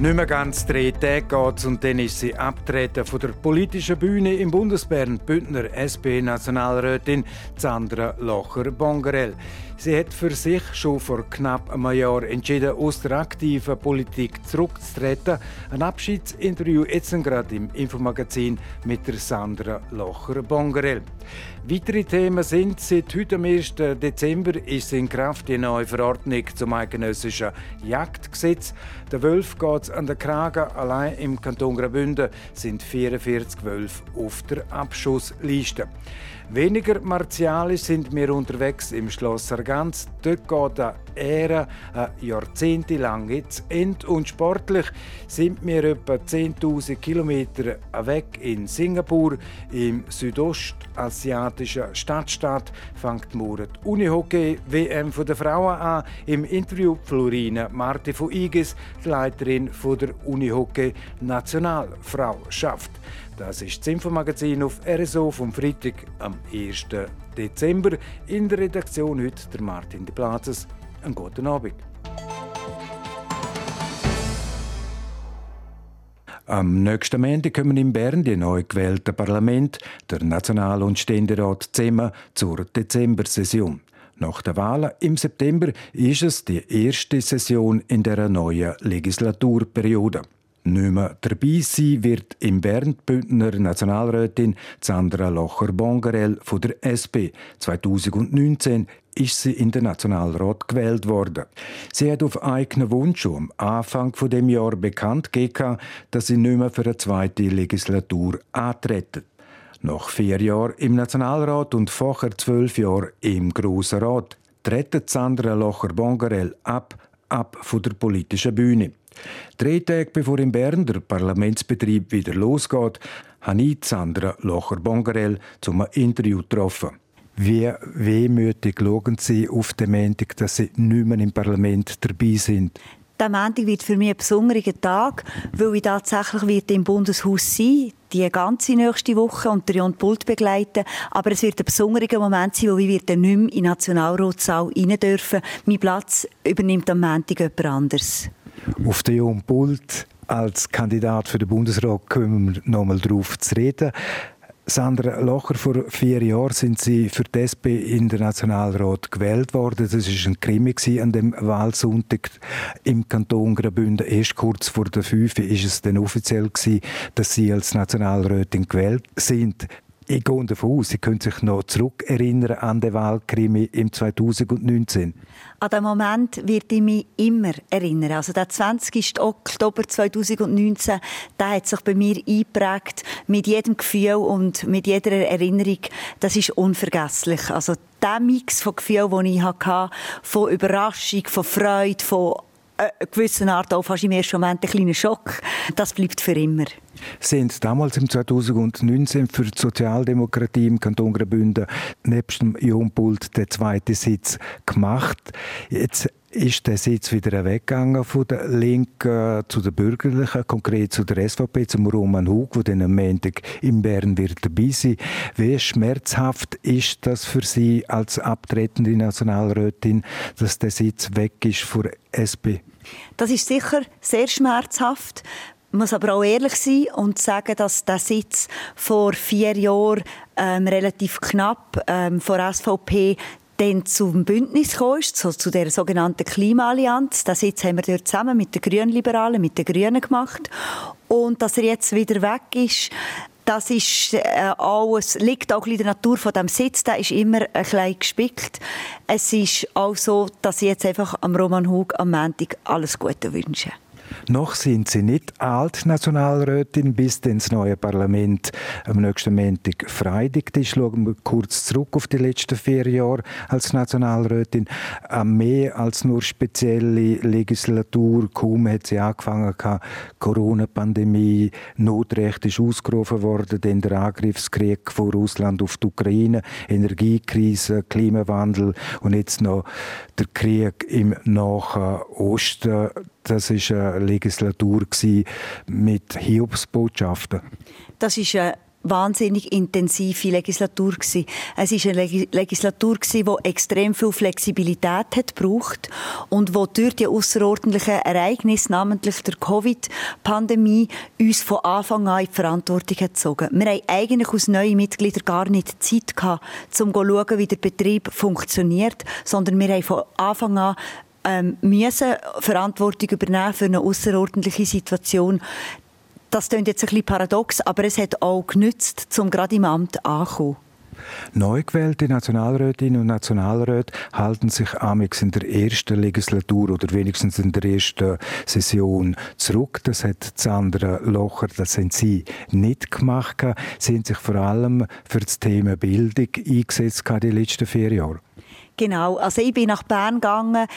Nicht mehr ganz drei Tage geht's und dann ist sie abtreten von der politischen Bühne im Bundesbern, Bündner SP-Nationalrätin Sandra Locher-Bongerell. Sie hat für sich schon vor knapp einem Jahr entschieden, aus der aktiven Politik zurückzutreten. Ein Abschiedsinterview jetzt gerade im Infomagazin mit der Sandra Locher-Bongerell. Weitere Themen sind, seit heute am 1. Dezember ist in Kraft die neue Verordnung zum eidgenössischen Jagdgesetz. Der Wölf geht an der Kragen. Allein im Kanton Graubünden sind 44 Wölfe auf der Abschussliste. Weniger martialisch sind wir unterwegs im Schloss Sargans. Dort geht eine Ära eine jahrzehntelang jetzt end und sportlich sind wir etwa 10.000 Kilometer weg in Singapur. Im südostasiatischen Stadtstaat fängt morgen die Unihockey-WM der Frauen an. Im Interview Florina Marti von Igis, die Leiterin der Unihockey-Nationalfrauschaft. Das ist das Infomagazin auf RSO vom Freitag am 1. Dezember. In der Redaktion heute der Martin de Plazes. Einen guten Abend. Am nächsten Montag kommen in Bern die neu gewählte Parlament, der National- und Ständerat zusammen zur Dezember-Session. Nach der Wahlen im September ist es die erste Session in der neuen Legislaturperiode. Nicht mehr dabei sein wird im Bern Bündner Nationalrätin Sandra Locher-Bongerel von der SP. 2019 ist sie in den Nationalrat gewählt worden. Sie hat auf eigenen Wunsch am Anfang von dem Jahr bekannt gegeben, dass sie nicht mehr für eine zweite Legislatur antreten. Nach vier Jahren im Nationalrat und vorher zwölf Jahren im Grossen Rat treten Sandra Locher-Bongerel ab, ab von der politischen Bühne. Drei Tage bevor in Bern der Parlamentsbetrieb wieder losgeht, habe ich Sandra Locher-Bongerel zum Interview getroffen. Wie wehmütig schauen Sie auf den Montag, dass Sie nicht mehr im Parlament dabei sind? Der Montag wird für mich ein besonderer Tag, weil ich tatsächlich wird im Bundeshaus sein die ganze nächste Woche und Jon Pult begleiten. Aber es wird ein besonderer Moment sein, wo wir dann nicht mehr in den Nationalratssaal rein dürfen. Mein Platz übernimmt am Montag jemand anderes. Auf den Jon Pult als Kandidat für den Bundesrat kommen wir noch einmal drauf zu reden. Sandra Locher, vor vier Jahren sind Sie für die SP in den Nationalrat gewählt worden. Das war ein Krimi an dem Wahlsonntag im Kanton Graubünden. Erst kurz vor der fünf ist es dann offiziell gewesen, dass Sie als Nationalrätin gewählt sind. Ich gehe davon aus, Sie können sich noch zurückerinnern an den Wahlkrimi im 2019. An den Moment werde ich mich immer erinnern. Also der 20. Oktober 2019, der hat sich bei mir eingeprägt mit jedem Gefühl und mit jeder Erinnerung. Das ist unvergesslich. Also der Mix von Gefühlen, den ich hatte, von Überraschung, von Freude, von äh, gewissen Art auch fast im ersten Moment ein kleiner Schock. Das bleibt für immer. Sind damals im 2019 für die Sozialdemokratie im Kanton Graubünden nebst dem Pult der zweite Sitz gemacht. Jetzt ist der Sitz wieder weggegangen von der Linken zu der Bürgerlichen, konkret zu der SVP, zum Roman Hug, der dann am Montag in Bern wird dabei sein. Wie schmerzhaft ist das für Sie als abtretende Nationalrätin, dass der Sitz weg ist der SP? Das ist sicher sehr schmerzhaft. Ich muss aber auch ehrlich sein und sagen, dass der Sitz vor vier Jahren ähm, relativ knapp ähm, vor SVP dann zum Bündnis gekommen so zu der sogenannten Klimaallianz. Den Sitz haben wir dort zusammen mit den Grünliberalen, mit den Grünen gemacht. Und dass er jetzt wieder weg ist, das ist äh, alles, liegt auch in der Natur von dem Sitz, der ist immer ein bisschen gespickt. Es ist auch so, dass ich jetzt einfach am Roman Hug am Montag alles Gute wünsche. Noch sind Sie nicht Alt-Nationalrätin, bis dann das neue Parlament am nächsten Montag freidigt ist. Schauen wir kurz zurück auf die letzten vier Jahre als Nationalrätin. Mehr als nur spezielle Legislatur. Kaum hat sie angefangen, Corona-Pandemie, Notrecht ist ausgerufen worden, dann der Angriffskrieg von Russland auf die Ukraine, Energiekrise, Klimawandel und jetzt noch der Krieg im Nahen Osten das war eine Legislatur mit Hiobsbotschaften. Das ist eine wahnsinnig intensive Legislatur. Es ist eine Legislatur die extrem viel Flexibilität hat gebraucht und wo durch die außerordentlichen Ereignisse, namentlich der Covid-Pandemie, uns von Anfang an in die Verantwortung hat gezogen. Wir haben eigentlich als neue Mitglieder gar nicht Zeit um zu schauen, wie der Betrieb funktioniert, sondern wir haben von Anfang an ähm, müssen Verantwortung übernehmen für eine außerordentliche Situation. Das klingt jetzt ein bisschen paradox, aber es hat auch genützt, um gerade im Amt anzukommen. Neu gewählte Nationalrätinnen und Nationalräte halten sich amix in der ersten Legislatur oder wenigstens in der ersten Session zurück. Das hat Sandra Locher, das haben sie nicht gemacht. Sie haben sich vor allem für das Thema Bildung eingesetzt die letzten vier Jahre. Genau, also ich bin nach Bern gegangen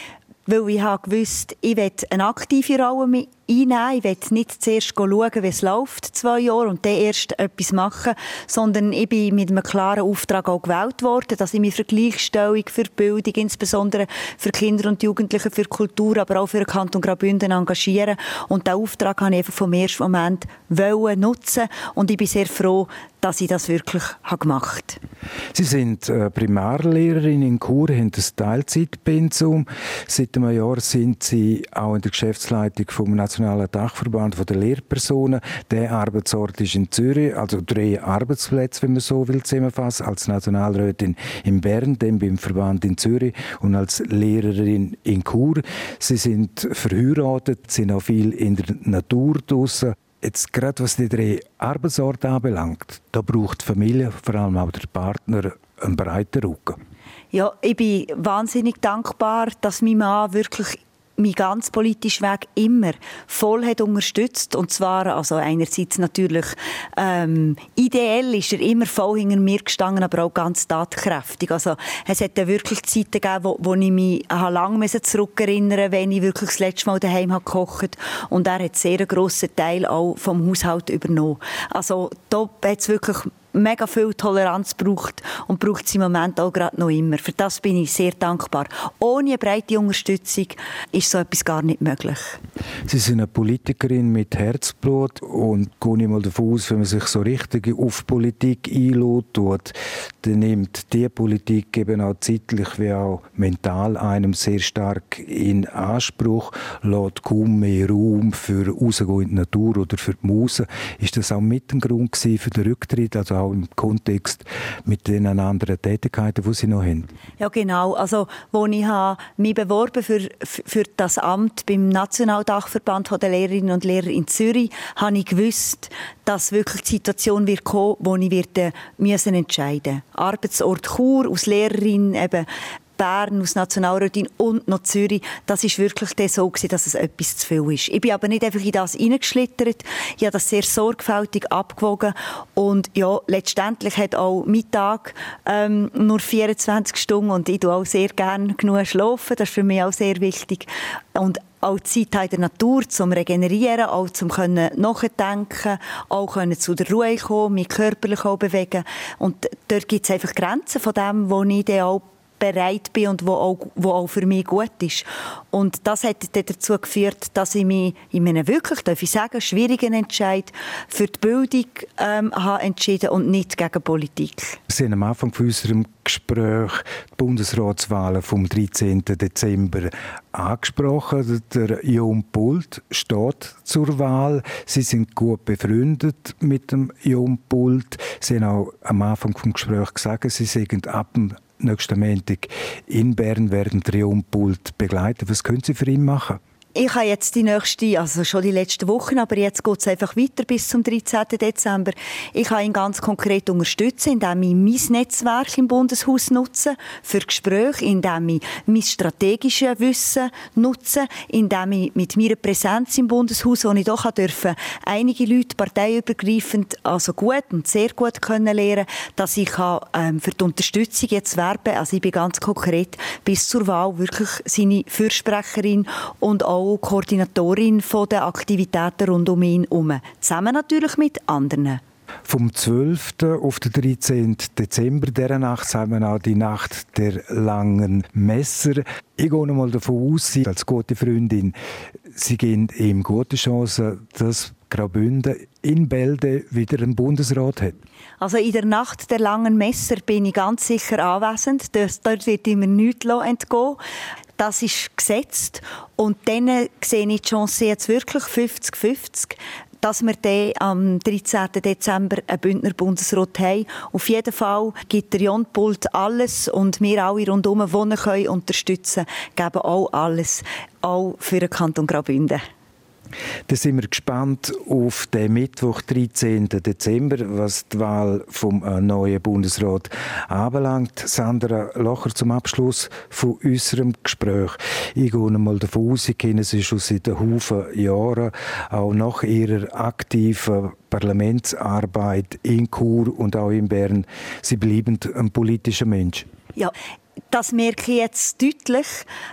weil ich gewusst, ich will eine aktive Rolle einnehmen. Ich will nicht zuerst schauen, wie es läuft, zwei Jahre, und dann erst etwas machen, sondern ich bin mit einem klaren Auftrag auch gewählt worden, dass ich mich für Gleichstellung, für Bildung, insbesondere für Kinder und Jugendliche, für Kultur, aber auch für den Kanton Graubünden engagiere. Und diesen Auftrag habe ich einfach vom ersten Moment nutzen und ich bin sehr froh, dass ich das wirklich gemacht habe. Sie sind äh, Primarlehrerin in Chur, haben ein Teilzeitpensum. Seit einem Jahr sind Sie auch in der Geschäftsleitung vom Nationalen Dachverband der Lehrpersonen. Der Arbeitsort ist in Zürich, also drei Arbeitsplätze, wenn man so will, zusammenfassen. Als Nationalrätin in Bern, dann beim Verband in Zürich und als Lehrerin in Chur. Sie sind verheiratet, sind auch viel in der Natur draussen. Jetzt gerade was die drei Arbeitsorte anbelangt, da braucht die Familie, vor allem auch der Partner, einen breiten Rücken. Ja, ich bin wahnsinnig dankbar, dass mein Mann wirklich mein ganz politischer Weg immer voll hat unterstützt und zwar also einerseits natürlich ähm, ideell ist er immer voll hinter mir gestanden, aber auch ganz tatkräftig. Also es hat wirklich Zeiten gegeben, wo, wo ich mich lange zurückerinnern wenn ich wirklich das letzte Mal daheim habe gekocht und er hat sehr grossen Teil auch vom Haushalt übernommen. Also da hat es wirklich mega viel Toleranz braucht und braucht sie im Moment auch gerade noch immer. Für das bin ich sehr dankbar. Ohne eine breite Unterstützung ist so etwas gar nicht möglich. Sie sind eine Politikerin mit Herzblut und gehe mal davon aus, wenn man sich so richtig auf Politik einlädt, dann nimmt die Politik eben auch zeitlich wie auch mental einem sehr stark in Anspruch, lässt kaum mehr Raum für rausgehen in die Natur oder für die Muse. Ist das auch mit dem Grund für den Rücktritt, also auch im Kontext mit den anderen Tätigkeiten, die Sie noch haben? Ja, genau. Also, wo ich mich beworben für, für das Amt beim Nationaldachverband der Lehrerinnen und Lehrer in Zürich, habe ich gewusst, dass wirklich die Situation wird kommen, wo ich werde müssen entscheiden. Arbeitsort Chur als Lehrerin eben Bern, aus Nationalrätin und noch Zürich, das ist wirklich so gewesen, dass es etwas zu viel ist. Ich bin aber nicht einfach in das hineingeschlittert. Ich habe das sehr sorgfältig abgewogen und ja, letztendlich hat auch mein Tag ähm, nur 24 Stunden und ich tue auch sehr gerne genug schlafen. Das ist für mich auch sehr wichtig. Und auch Zeit in der Natur zum Regenerieren, auch zum können nachdenken, auch können zu der Ruhe kommen, mich körperlich auch bewegen. Und dort gibt es einfach Grenzen von dem, wo ich dann auch bereit bin und wo auch, wo auch für mich gut ist. Und das hat dazu geführt, dass ich mich in einem wirklich, darf ich sagen, schwierigen Entscheid für die Bildung ähm, habe entschieden und nicht gegen Politik. Sie haben am Anfang von unserem Gespräch die Bundesratswahlen vom 13. Dezember angesprochen. Der Jon Pult steht zur Wahl. Sie sind gut befreundet mit dem Jon Pult. Sie haben auch am Anfang des Gesprächs gesagt, Sie sind ab dem nächsten Montag in Bern werden Triumpult begleiten. Was können Sie für ihn machen? Ich habe jetzt die nächste, also schon die letzten Wochen, aber jetzt geht es einfach weiter bis zum 13. Dezember. Ich kann ihn ganz konkret unterstützen, indem ich mein Netzwerk im Bundeshaus nutze für Gespräche, indem ich mein strategisches Wissen nutze, indem ich mit meiner Präsenz im Bundeshaus, wo ich doch dürfen, einige Leute parteiübergreifend also gut und sehr gut können lernen, dass ich ähm, für die Unterstützung jetzt werben. Also ich bin ganz konkret bis zur Wahl wirklich seine Fürsprecherin und auch auch Koordinatorin der Aktivitäten rund um ihn herum. Zusammen natürlich mit anderen. Vom 12. auf den 13. Dezember dieser Nacht haben wir auch die Nacht der langen Messer. Ich gehe mal davon aus, Sie als gute Freundin, Sie geben ihm gute Chancen, dass Graubünden in Bälde wieder einen Bundesrat hat. Also in der Nacht der langen Messer bin ich ganz sicher anwesend. Dort wird immer nichts entgehen das ist gesetzt. Und dann sehe ich die Chance jetzt wirklich 50-50 dass wir dann am 13. Dezember einen Bündner Bundesrat haben. Auf jeden Fall gibt der Jon Pult alles und wir alle rundherum, die ihn können, unterstützen, geben auch alles, auch für den Kanton Graubünden. Dann sind wir gespannt auf den Mittwoch, 13. Dezember, was die Wahl vom äh, neuen Bundesrat anbelangt. Sandra Locher zum Abschluss von unserem Gespräch. Ich gehe mal davon aus, Sie kennen sie schon seit Haufen Jahren, auch nach Ihrer aktiven Parlamentsarbeit in Chur und auch in Bern. Sie bleiben ein politischer Mensch. Ja, das merke ich jetzt deutlich,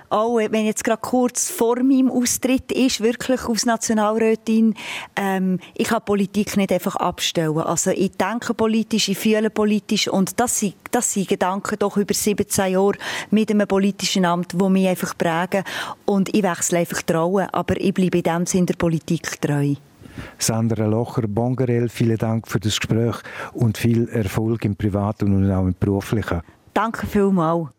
auch wenn jetzt gerade kurz vor meinem Austritt ist, wirklich als Nationalrätin, ähm, ich kann Politik nicht einfach abstellen. Also ich denke politisch, ich fühle politisch und das sind, das sind Gedanken doch über 17 Jahre mit einem politischen Amt, die mich einfach prägen und ich wechsle einfach trauen, aber ich bleibe in dem Sinne der Politik treu. Sandra Locher-Bongerel, vielen Dank für das Gespräch und viel Erfolg im Privaten und auch im Beruflichen. Danke vielmals.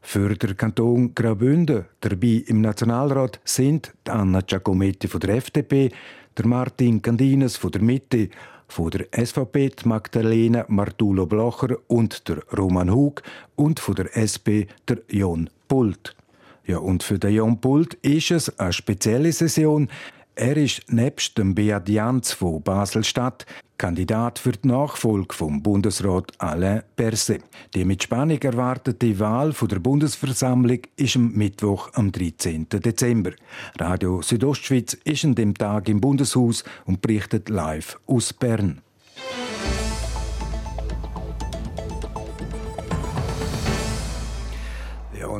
Für den Kanton Graubünden dabei im Nationalrat sind Anna Giacometti von der FDP, der Martin Candinas von der Mitte, von der SVP Magdalena Martulo Blocher und der Roman Hug und von der SP der Jon Pult. Ja, und für den Jon Pult ist es eine spezielle Session. Er ist nebst dem Beat Janz von Basel-Stadt Kandidat für die Nachfolge vom Bundesrat Alain Berset. Die mit Spannung erwartete Wahl der Bundesversammlung ist am Mittwoch, am 13. Dezember. Radio Südostschweiz ist an dem Tag im Bundeshaus und berichtet live aus Bern.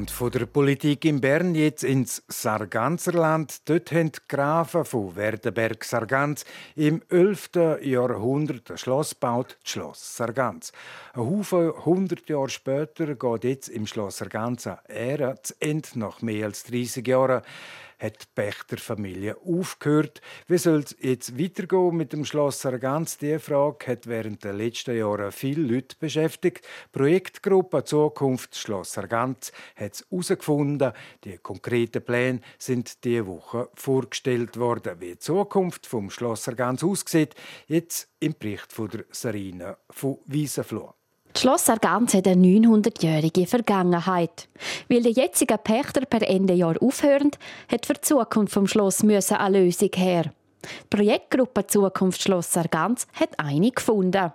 Und von der Politik in Bern jetzt ins Sarganserland. Dort haben die Grafen von Werdenberg-Sargans im 11. Jahrhundert ein Schloss gebaut, das Schloss Sargans. Ein Haufen hundert Jahre später geht jetzt im Schloss Sargans eine Ära zu Ende, nach mehr als 30 Jahren hat die Pächterfamilie aufgehört. Wie soll es jetzt weitergehen mit dem Schloss Sargans? Diese Frage hat während der letzten Jahre viele Leute beschäftigt. Die Projektgruppe Zukunft Schloss Sargans hat es herausgefunden. Die konkreten Pläne sind diese Woche vorgestellt worden. Wie die Zukunft vom Schloss Sargans aussieht, jetzt im Bericht von der Sarina von Wiesenfloh. Das Schloss Sargans hat eine 900-jährige Vergangenheit. Weil die jetzigen Pächter per Ende Jahr aufhören, hat für die Zukunft vom Schloss eine Lösung her. Die Projektgruppe Zukunft Schloss Sargans hat eine gefunden.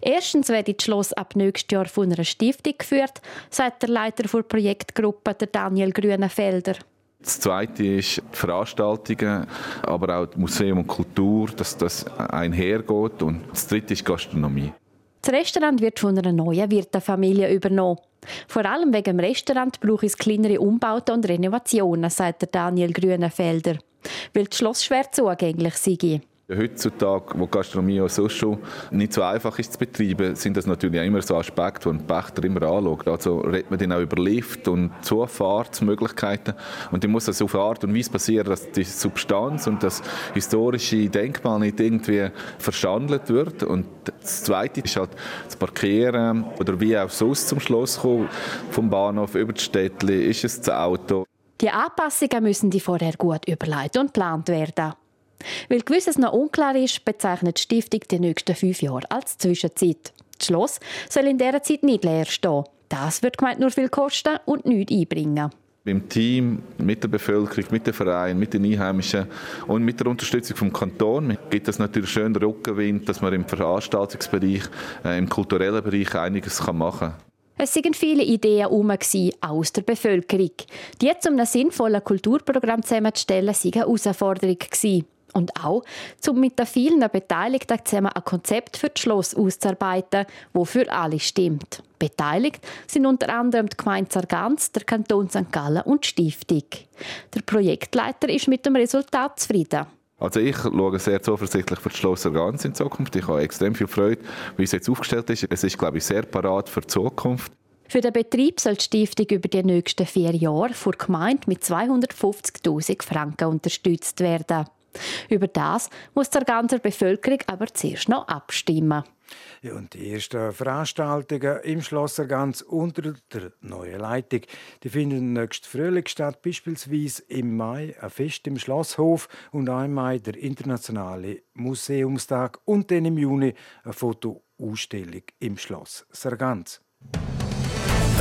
Erstens wird das Schloss ab nächstes Jahr von einer Stiftung geführt, sagt der Leiter der Projektgruppe, der Daniel Grünenfelder. Das Zweite ist die Veranstaltungen, aber auch Museum und Kultur, dass das einhergeht. Und das Dritte ist Gastronomie. Das Restaurant wird von einer neuen Wirtefamilie übernommen. Vor allem wegen dem Restaurant brauche es kleinere Umbauten und Renovationen, sagt Daniel Grünenfelder, weil das Schloss schwer zugänglich sei. Heutzutage, wo Gastronomie auch so schon nicht so einfach ist zu betreiben, sind das natürlich auch immer so Aspekte, die ein Pächter immer anschaut. Also redet man dann auch über Lift und Zufahrtsmöglichkeiten. Und dann muss das auf Art und Weise passieren, dass die Substanz und das historische Denkmal nicht irgendwie verschandelt wird. Und das Zweite ist halt das Parkieren oder wie auch sonst zum Schloss kommen, vom Bahnhof über die Städtli, ist es das Auto. Die Anpassungen müssen die vorher gut überlegt und geplant werden. Weil gewisses noch unklar ist, bezeichnet die Stiftung die nächsten fünf Jahre als Zwischenzeit. Das Schloss soll in dieser Zeit nicht leer stehen. Das wird gemeint nur viel kosten und nichts einbringen. Im Team, mit der Bevölkerung, mit den Vereinen, mit den Einheimischen und mit der Unterstützung vom Kanton gibt es natürlich schön Rückenwind, dass man im Veranstaltungsbereich, äh, im kulturellen Bereich einiges machen kann. Es waren viele Ideen herum, aus der Bevölkerung. Die zum einem sinnvollen Kulturprogramm zusammenzustellen, war eine Herausforderung. Und auch, um mit den vielen Beteiligten zusammen ein Konzept für das Schloss auszuarbeiten, das für alle stimmt. Beteiligt sind unter anderem die Gemeinde Sargans, der Kanton St. Gallen und die Stiftung. Der Projektleiter ist mit dem Resultat zufrieden. Also ich schaue sehr zuversichtlich für das Schloss Sargans in Zukunft. Ich habe extrem viel Freude, wie es jetzt aufgestellt ist. Es ist, glaube ich, sehr parat für die Zukunft. Für den Betrieb soll die Stiftung über die nächsten vier Jahre vor Gemeinde mit 250.000 Franken unterstützt werden. Über das muss der ganze Bevölkerung aber zuerst noch abstimmen. Ja, und die ersten Veranstaltungen im Schlosser ganz unter der neuen Leitung, die finden nächsten Frühling statt, beispielsweise im Mai ein Fest im Schlosshof und im Mai der internationale Museumstag und dann im Juni eine Fotoausstellung im Schloss Sargans.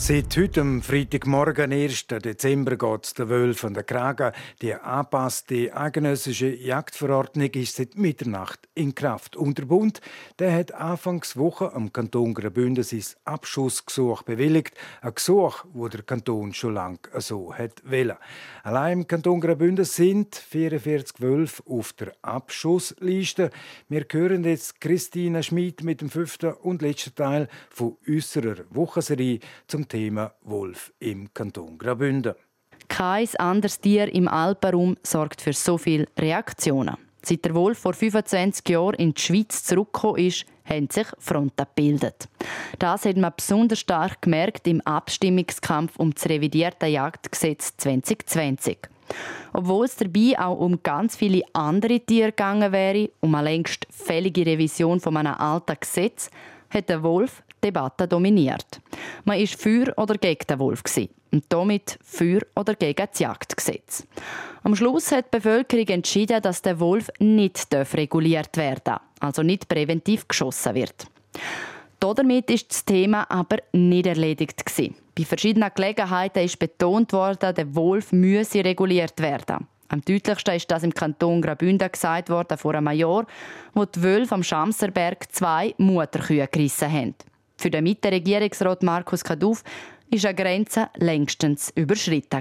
Seit heute, am Freitagmorgen, 1. Dezember, geht der Wölf an der Kragen. Die angepasste eidgenössische Jagdverordnung ist seit Mitternacht in Kraft. Und der Bund der hat Anfangswoche am Kanton Graubünden sein Abschussgesuch bewilligt. Ein Gesuch, wo der Kanton schon lange so hat. Allein im Kanton Graubünden sind 44 Wölfe auf der Abschussliste. Wir hören jetzt Christina Schmid mit dem fünften und letzten Teil von unserer Wochenserie zum Thema Wolf im Kanton Graubünden. Kein anderes Tier im Alpenraum sorgt für so viele Reaktionen. Seit der Wolf vor 25 Jahren in die Schweiz zurückgekommen ist, haben sich Fronten gebildet. Das hat man besonders stark gemerkt im Abstimmungskampf um das revidierte Jagdgesetz 2020. Obwohl es dabei auch um ganz viele andere Tiere gegangen wäre, um eine längst fällige Revision von einem alten Gesetz, hat der Wolf Debatte dominiert. Man war für oder gegen den Wolf und damit für oder gegen das Jagdgesetz. Am Schluss hat die Bevölkerung entschieden, dass der Wolf nicht reguliert werden darf, also nicht präventiv geschossen wird. Damit ist das Thema aber nicht erledigt Bei verschiedenen Gelegenheiten ist betont worden, der Wolf müsse reguliert werden. Am deutlichsten ist das im Kanton Graubünden gesagt worden vor einem Jahr, wo die Wölfe am Schamserberg zwei Mutterkühe gerissen haben. Für den Mitte-Regierungsrat Markus Kaduff ist eine Grenze längstens überschritten.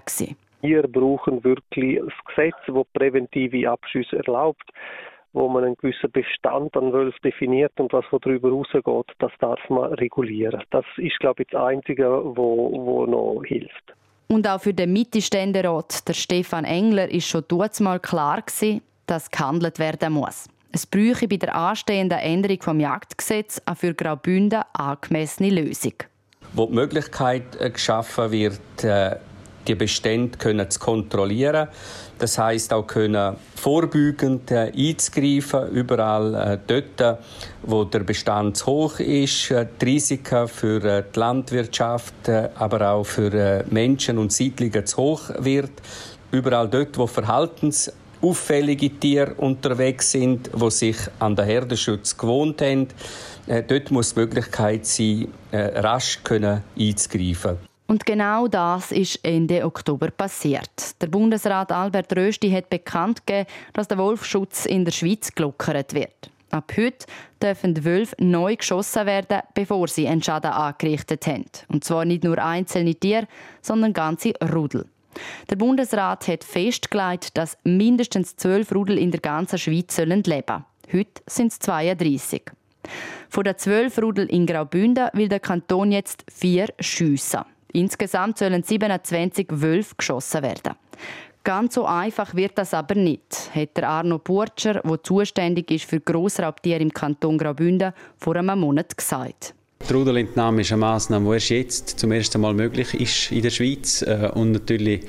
Wir brauchen wirklich ein Gesetz, das präventive Abschüsse erlaubt, wo man einen gewissen Bestand an Wölfen definiert und was darüber rausgeht, das darf man regulieren. Das ist, glaube ich, das Einzige, wo, wo noch hilft. Und auch für den Mitte-Ständerat, der Stefan Engler, ist schon mal klar gewesen, dass gehandelt werden muss. Es bräuchte bei der anstehenden Änderung des Jagdgesetzes eine für Graubünden angemessene Lösung. Wo die Möglichkeit äh, geschaffen wird, äh, die Bestände zu kontrollieren. Das heißt auch können vorbeugend äh, einzugreifen, überall dort, wo der Bestand zu hoch ist, die Risiken für die Landwirtschaft, aber auch für Menschen und Siedlungen zu hoch wird. Überall dort, wo Verhaltens auffällige Tiere unterwegs sind, die sich an den Herdenschutz gewohnt haben. Äh, dort muss die Möglichkeit sein, äh, rasch können einzugreifen. Und genau das ist Ende Oktober passiert. Der Bundesrat Albert Rösti hat bekannt gegeben, dass der Wolfschutz in der Schweiz gelockert wird. Ab heute dürfen die Wölfe neu geschossen werden, bevor sie einen Schaden angerichtet haben. Und zwar nicht nur einzelne Tiere, sondern ganze Rudel. Der Bundesrat hat festgelegt, dass mindestens zwölf Rudel in der ganzen Schweiz leben sollen. Heute sind es 32. Von den zwölf Rudel in Graubünden will der Kanton jetzt vier schiessen. Insgesamt sollen 27 Wölfe geschossen werden. Ganz so einfach wird das aber nicht, hat der Arno Burtscher, der zuständig ist für Grossraubtiere im Kanton Graubünden, vor einem Monat gesagt. Die Rudelentnahme ist eine Massnahme, die erst jetzt zum ersten Mal möglich ist in der Schweiz. Äh, und natürlich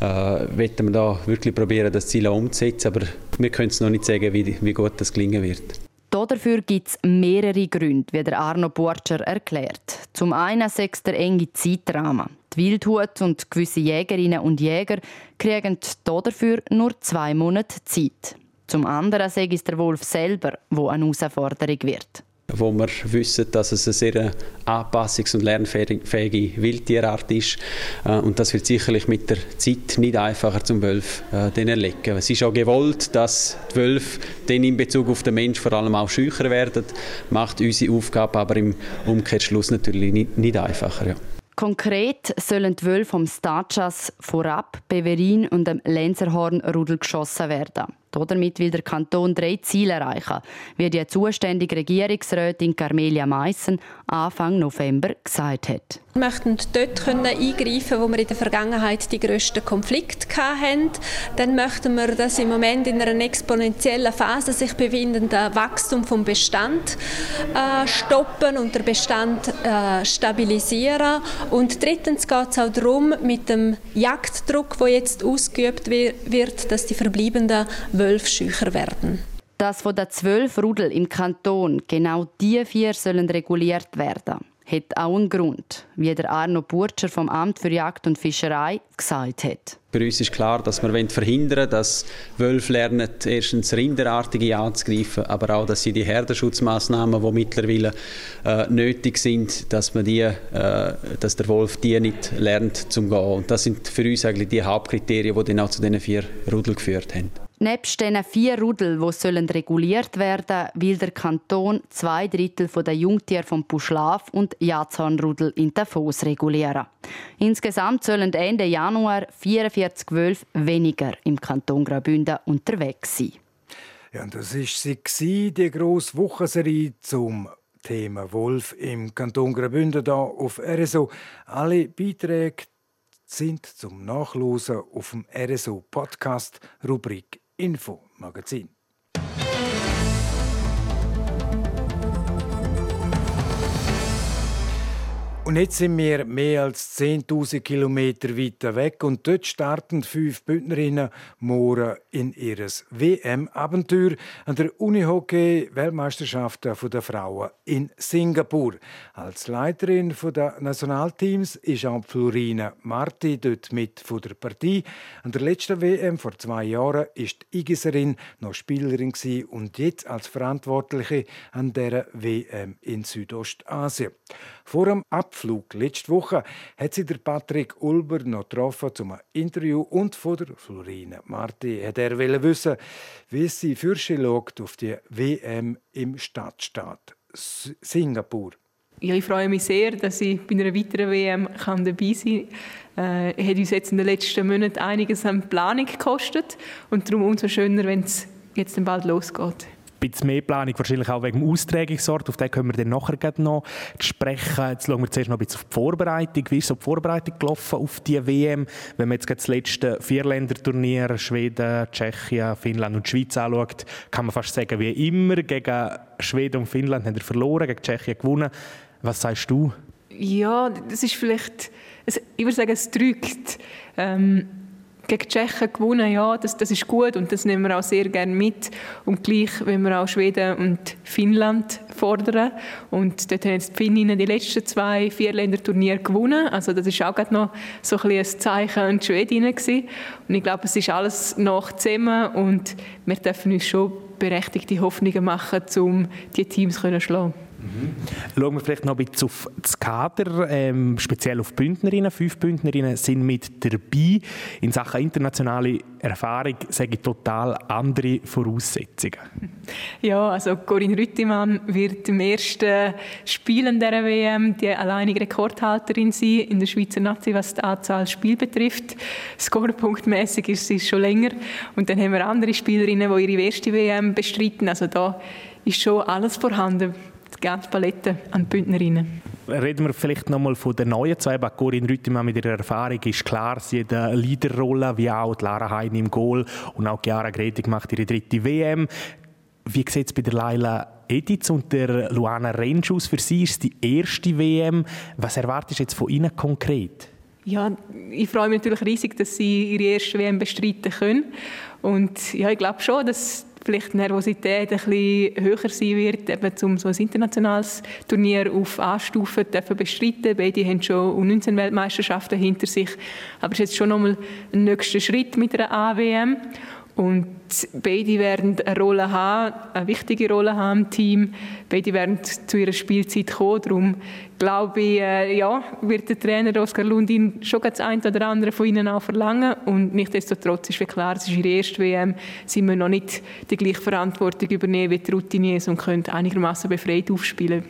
äh, wollen wir da wirklich probieren, das Ziel umzusetzen. Aber wir können es noch nicht sagen, wie, wie gut das gelingen wird. Dafür gibt es mehrere Gründe, wie der Arno Borcher erklärt. Zum einen sechs der enge Zeitrahmen. Die Wildhut und gewisse Jägerinnen und Jäger kriegen dafür nur zwei Monate Zeit. Zum anderen sei es der Wolf selber, wo eine Herausforderung wird wo wir wissen, dass es eine sehr anpassungs- und lernfähige Wildtierart ist. Äh, und das wird sicherlich mit der Zeit nicht einfacher zum Wölf äh, den erlegen. Es ist auch gewollt, dass die Wölfe dann in Bezug auf den Mensch vor allem auch schücher werden. Macht unsere Aufgabe aber im Umkehrschluss natürlich nicht, nicht einfacher. Ja. Konkret sollen die Wölfe vom Statschas vorab, Beverin und dem Lenzerhorn-Rudel geschossen werden. Damit will der Kanton drei Ziele erreichen, wie die zuständige Regierungsrätin Carmelia Meissen Anfang November gesagt hat. Wir möchten dort können eingreifen, wo wir in der Vergangenheit die grössten Konflikte hatten. Dann möchten wir das im Moment in einer exponentiellen Phase sich befindende Wachstum vom Bestand äh, stoppen und den Bestand äh, stabilisieren. Und drittens geht es auch darum, mit dem Jagddruck, der jetzt ausgeübt wird, dass die verbleibenden zwölf Schücher werden. Dass von den zwölf Rudel im Kanton genau die vier sollen reguliert werden, hat auch einen Grund, wie der Arno Burtscher vom Amt für Jagd und Fischerei gesagt hat. Für uns ist klar, dass wir verhindern wollen, dass Wölfe lernen, erstens Rinderartige anzugreifen, aber auch, dass sie die Herdenschutzmaßnahmen, die mittlerweile äh, nötig sind, dass, man die, äh, dass der Wolf die nicht lernt zum gehen. Und das sind für uns eigentlich die Hauptkriterien, die dann auch zu diesen vier Rudel geführt haben. Nebst diesen vier Rudel, die sollen reguliert werden will der Kanton zwei Drittel der Jungtiere vom Puschlaf und Jazornrudel in Davos regulieren. Insgesamt sollen Ende Januar 44 Wölfe weniger im Kanton Graubünden unterwegs sein. Ja, das war sie, die grosse Wochenserie zum Thema Wolf im Kanton Graubünden hier auf RSO. Alle Beiträge sind zum Nachlesen auf dem RSO Podcast Rubrik Info Magazin. Und jetzt sind wir mehr als 10.000 Kilometer weiter weg und dort starten fünf Bündnerinnen morgen in ihr WM-Abenteuer an der Unihockey-Weltmeisterschaft der Frauen in Singapur. Als Leiterin der Nationalteams ist auch Florina Marti dort mit von der Partie. An der letzten WM vor zwei Jahren ist die Igiserin noch Spielerin und jetzt als Verantwortliche an der WM in Südostasien. Vor dem Abflug letzte Woche hat sie der Patrick Ulber noch getroffen zum Interview und von der Florine Marti hat er wissen, wie sie für sie schaut auf die WM im Stadtstaat Singapur. Ja, ich freue mich sehr, dass ich bei einer weiteren WM kann dabei sein kann. Äh, hat uns jetzt in den letzten Monaten einiges an Planung gekostet und darum umso schöner, wenn es jetzt bald losgeht bisschen mehr Planung, wahrscheinlich auch wegen dem Austragungsort. Auf den können wir dann nachher noch sprechen. Jetzt schauen wir zuerst noch ein bisschen auf die Vorbereitung. Wie ist so die Vorbereitung gelaufen auf die WM? Wenn man jetzt das letzte Vierländerturnier Schweden, Tschechien, Finnland und Schweiz anschaut, kann man fast sagen, wie immer. Gegen Schweden und Finnland haben wir verloren, gegen Tschechien gewonnen. Was sagst du? Ja, das ist vielleicht, ich würde sagen, es drückt. Ähm gegen die Tschechen gewonnen, ja, das, das ist gut und das nehmen wir auch sehr gerne mit. Und gleich, wenn wir auch Schweden und Finnland fordern. Und dort haben jetzt die Finninnen die letzten zwei Vierländer-Turniere gewonnen. Also das ist auch gerade noch so ein, ein Zeichen an die Schwedinnen gewesen. Und ich glaube, es ist alles noch zusammen und wir dürfen uns schon berechtigte Hoffnungen machen, um diese Teams zu schlagen. Mhm. Schauen wir vielleicht noch ein bisschen auf das Kader, ähm, speziell auf Bündnerinnen. Fünf Bündnerinnen sind mit dabei. In Sachen internationale Erfahrung sage ich total andere Voraussetzungen. Ja, also Corinne Rüttimann wird im ersten Spiel in der WM die alleinige Rekordhalterin sein in der Schweizer Nazi, was die Anzahl Spiel betrifft. Scorepunktmäßig ist sie schon länger. Und dann haben wir andere Spielerinnen, die ihre erste WM bestreiten. Also da ist schon alles vorhanden die ganze Palette an Bündnerinnen. Reden wir vielleicht noch mal von der neuen zwei. Corinne Rüttimann mit ihrer Erfahrung ist klar, sie hat eine Leaderrolle, wie auch Lara Heine im Goal und auch Chiara Gredig macht ihre dritte WM. Wie sieht es bei der Laila Editz und der Luana Rentsch aus? Für sie ist es die erste WM. Was erwartest du jetzt von ihnen konkret? Ja, ich freue mich natürlich riesig, dass sie ihre erste WM bestreiten können. Und ja, ich glaube schon, dass vielleicht die Nervosität ein bisschen höher sein wird, eben um so ein internationales Turnier auf A-Stufe bestreiten. Beide haben schon 19 Weltmeisterschaften hinter sich. Aber es ist jetzt schon nochmal ein nächster Schritt mit einer AWM. Und beide werden eine Rolle haben, eine wichtige Rolle haben im Team. Beide werden zu ihrer Spielzeit kommen. Darum glaube ich, äh, ja, wird der Trainer Oskar Lundin schon das eine oder andere von ihnen auch verlangen. Und nichtsdestotrotz ist klar, es ist ihre erste WM, sie müssen noch nicht die gleiche Verantwortung übernehmen wie die Routiniers und können einigermaßen befreit aufspielen.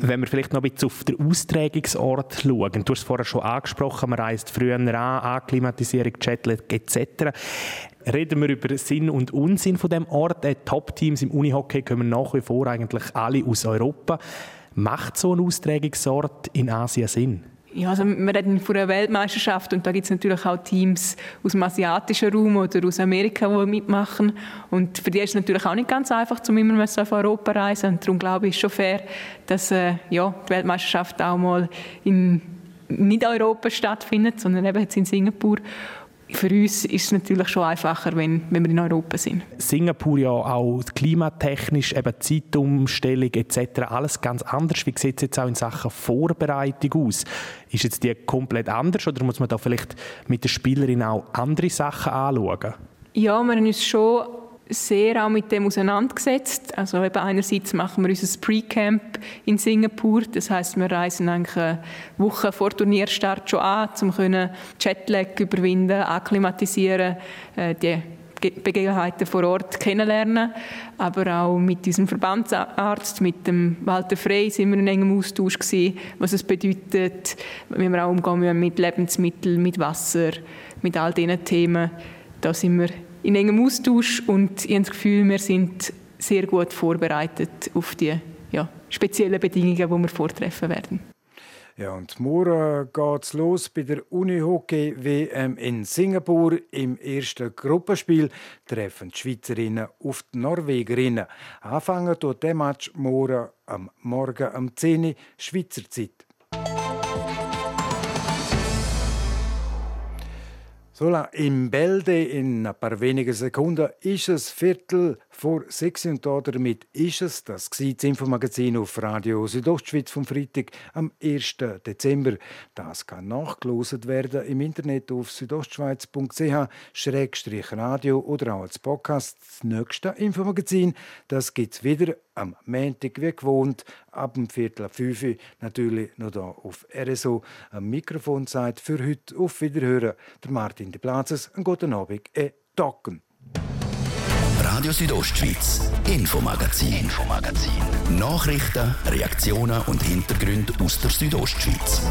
Wenn wir vielleicht noch ein bisschen auf den Austragungsort schauen, du hast es vorher schon angesprochen, man reist früher an, Akklimatisierung, Jetlag etc. Reden wir über Sinn und Unsinn von dem Ort. Die Top-Teams im Unihockey kommen nach wie vor eigentlich alle aus Europa. Macht so ein Austragungsort in Asien Sinn? Ja, also wir reden von einer Weltmeisterschaft und da gibt es natürlich auch Teams aus dem asiatischen Raum oder aus Amerika, die mitmachen. Und für die ist es natürlich auch nicht ganz einfach, zum immer auf Europa reisen. Und darum glaube ich, ist schon fair, dass äh, ja, die Weltmeisterschaft auch mal in nicht Europa stattfindet, sondern eben jetzt in Singapur für uns ist es natürlich schon einfacher, wenn, wenn wir in Europa sind. Singapur ja auch klimatechnisch, eben Zeitumstellung etc. alles ganz anders. Wie sieht es jetzt auch in Sachen Vorbereitung aus? Ist jetzt die komplett anders oder muss man da vielleicht mit den Spielerinnen auch andere Sachen anschauen? Ja, wir haben uns schon sehr auch mit dem auseinandergesetzt. Also eben einerseits machen wir unser Pre-Camp in Singapur, das heißt, wir reisen eigentlich eine Woche vor Turnierstart schon an, um können Jetlag überwinden, akklimatisieren, äh, die Begebenheiten vor Ort kennenlernen, aber auch mit unserem Verbandsarzt, mit dem Walter Frey, sind wir in engem Austausch gewesen, was es bedeutet, wie wir auch umgehen mit Lebensmitteln, mit Wasser, mit all diesen Themen. Da sind wir in engem Austausch und ich habe das Gefühl, wir sind sehr gut vorbereitet auf die ja, speziellen Bedingungen, die wir vortreffen werden. Ja, und morgen geht's los bei der Unihockey WM in Singapur. Im ersten Gruppenspiel treffen die Schweizerinnen auf die Norwegerinnen. Anfangen tut der Match morgen am Morgen um 10 Uhr Schweizer Zeit. So, im Bälde in ein paar wenigen Sekunden ist es Viertel vor sechs und damit ist es das das Infomagazin auf Radio Südostschweiz vom Freitag am 1. Dezember. Das kann nachgelost werden im Internet auf südostschweiz.ch-radio oder auch als Podcast. Das nächste Infomagazin, das gibt es wieder am Montag wie gewohnt ab dem Viertel ab 5 Uhr natürlich noch hier auf RSO. Am Mikrofon Zeit für heute auf Wiederhören. Der Martin de Plazes, einen guten Abend, e Docken. Radio Südostschweiz, Infomagazin, Infomagazin. Nachrichten, Reaktionen und Hintergründe aus der Südostschweiz.